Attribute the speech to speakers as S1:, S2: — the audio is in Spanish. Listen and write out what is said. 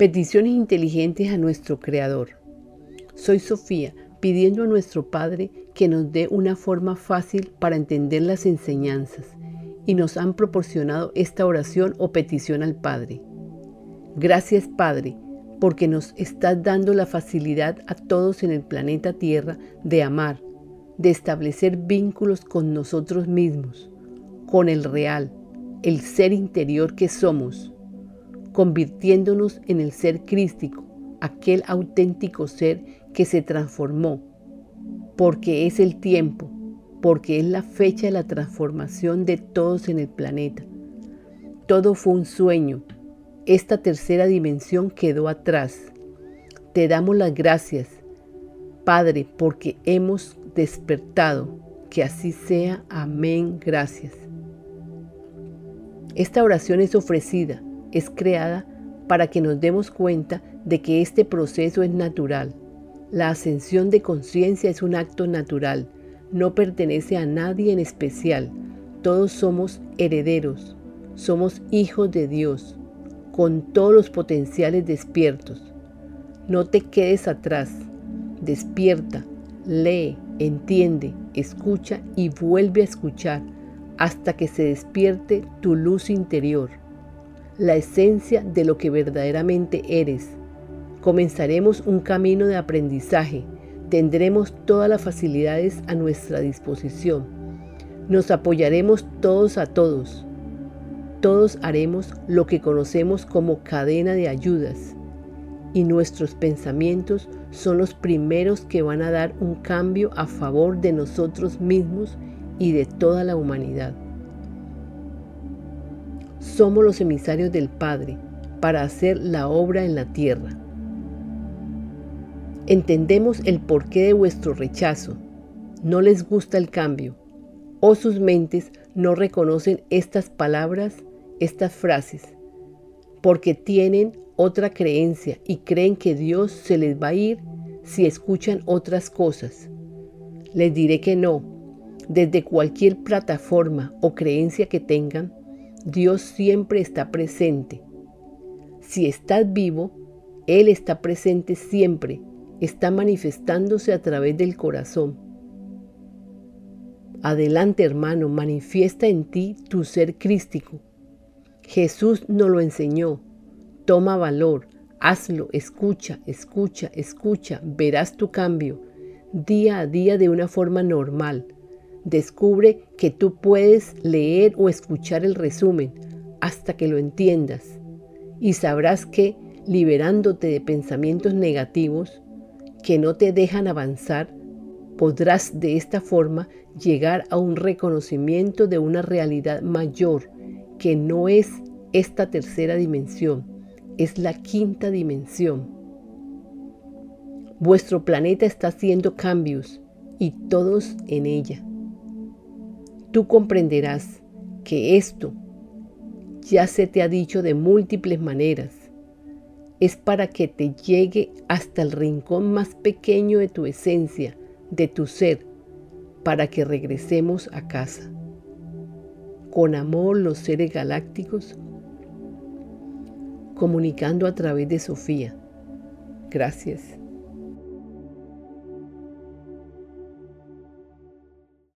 S1: Peticiones inteligentes a nuestro Creador. Soy Sofía, pidiendo a nuestro Padre que nos dé una forma fácil para entender las enseñanzas y nos han proporcionado esta oración o petición al Padre. Gracias Padre, porque nos estás dando la facilidad a todos en el planeta Tierra de amar, de establecer vínculos con nosotros mismos, con el real, el ser interior que somos convirtiéndonos en el ser crístico, aquel auténtico ser que se transformó, porque es el tiempo, porque es la fecha de la transformación de todos en el planeta. Todo fue un sueño. Esta tercera dimensión quedó atrás. Te damos las gracias, Padre, porque hemos despertado. Que así sea. Amén. Gracias. Esta oración es ofrecida es creada para que nos demos cuenta de que este proceso es natural. La ascensión de conciencia es un acto natural, no pertenece a nadie en especial. Todos somos herederos, somos hijos de Dios, con todos los potenciales despiertos. No te quedes atrás, despierta, lee, entiende, escucha y vuelve a escuchar hasta que se despierte tu luz interior la esencia de lo que verdaderamente eres. Comenzaremos un camino de aprendizaje. Tendremos todas las facilidades a nuestra disposición. Nos apoyaremos todos a todos. Todos haremos lo que conocemos como cadena de ayudas. Y nuestros pensamientos son los primeros que van a dar un cambio a favor de nosotros mismos y de toda la humanidad. Somos los emisarios del Padre para hacer la obra en la tierra. Entendemos el porqué de vuestro rechazo. No les gusta el cambio o sus mentes no reconocen estas palabras, estas frases, porque tienen otra creencia y creen que Dios se les va a ir si escuchan otras cosas. Les diré que no. Desde cualquier plataforma o creencia que tengan, Dios siempre está presente. Si estás vivo, Él está presente siempre, está manifestándose a través del corazón. Adelante hermano, manifiesta en ti tu ser crístico. Jesús nos lo enseñó. Toma valor, hazlo, escucha, escucha, escucha, verás tu cambio día a día de una forma normal Descubre que tú puedes leer o escuchar el resumen hasta que lo entiendas y sabrás que liberándote de pensamientos negativos que no te dejan avanzar, podrás de esta forma llegar a un reconocimiento de una realidad mayor que no es esta tercera dimensión, es la quinta dimensión. Vuestro planeta está haciendo cambios y todos en ella tú comprenderás que esto ya se te ha dicho de múltiples maneras. Es para que te llegue hasta el rincón más pequeño de tu esencia, de tu ser, para que regresemos a casa. Con amor los seres galácticos, comunicando a través de Sofía. Gracias.